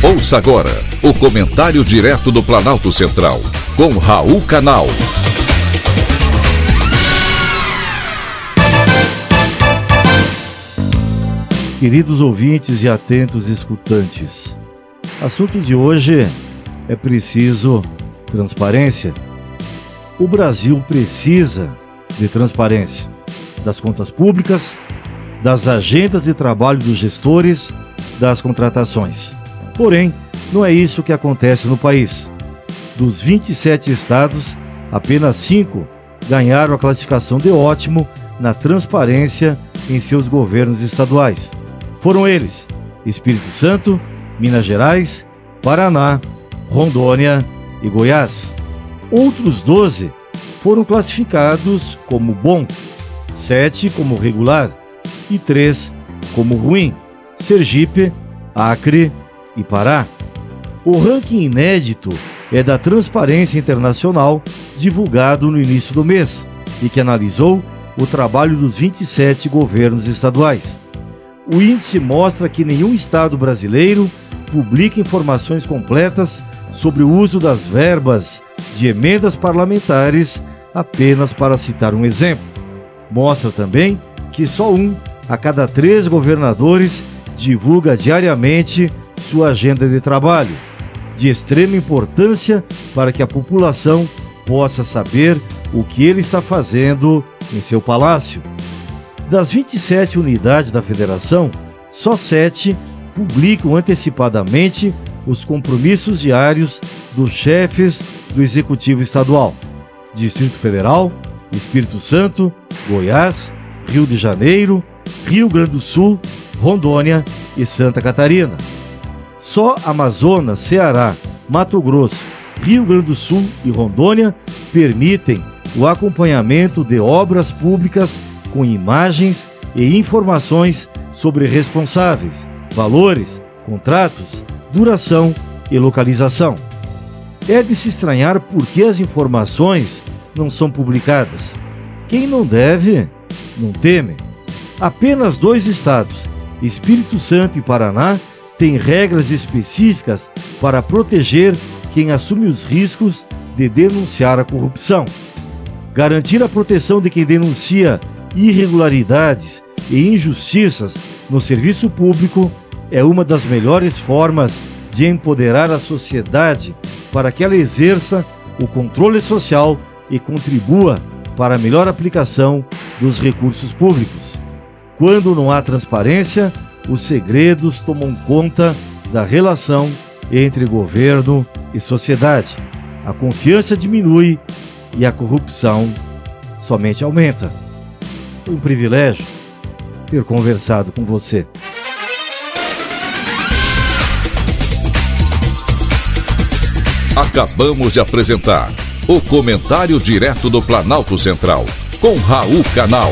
Ouça agora o comentário direto do Planalto Central, com Raul Canal. Queridos ouvintes e atentos escutantes, assunto de hoje é preciso transparência. O Brasil precisa de transparência das contas públicas, das agendas de trabalho dos gestores, das contratações. Porém, não é isso que acontece no país. Dos 27 estados, apenas 5 ganharam a classificação de ótimo na transparência em seus governos estaduais. Foram eles: Espírito Santo, Minas Gerais, Paraná, Rondônia e Goiás. Outros 12 foram classificados como bom, 7 como regular e 3 como ruim: Sergipe, Acre e Pará. O ranking inédito é da Transparência Internacional, divulgado no início do mês, e que analisou o trabalho dos 27 governos estaduais. O índice mostra que nenhum estado brasileiro publica informações completas sobre o uso das verbas de emendas parlamentares, apenas para citar um exemplo. Mostra também que só um a cada três governadores divulga diariamente sua agenda de trabalho, de extrema importância para que a população possa saber o que ele está fazendo em seu palácio. Das 27 unidades da federação, só sete publicam antecipadamente os compromissos diários dos chefes do Executivo Estadual: Distrito Federal, Espírito Santo, Goiás, Rio de Janeiro, Rio Grande do Sul, Rondônia e Santa Catarina. Só Amazonas, Ceará, Mato Grosso, Rio Grande do Sul e Rondônia permitem o acompanhamento de obras públicas com imagens e informações sobre responsáveis, valores, contratos, duração e localização. É de se estranhar por que as informações não são publicadas. Quem não deve, não teme. Apenas dois estados, Espírito Santo e Paraná, têm regras específicas para proteger quem assume os riscos de denunciar a corrupção. Garantir a proteção de quem denuncia irregularidades e injustiças no serviço público é uma das melhores formas de empoderar a sociedade para que ela exerça o controle social e contribua para a melhor aplicação dos recursos públicos. Quando não há transparência, os segredos tomam conta da relação entre governo e sociedade. A confiança diminui e a corrupção somente aumenta. Foi um privilégio ter conversado com você. Acabamos de apresentar o Comentário Direto do Planalto Central, com Raul Canal.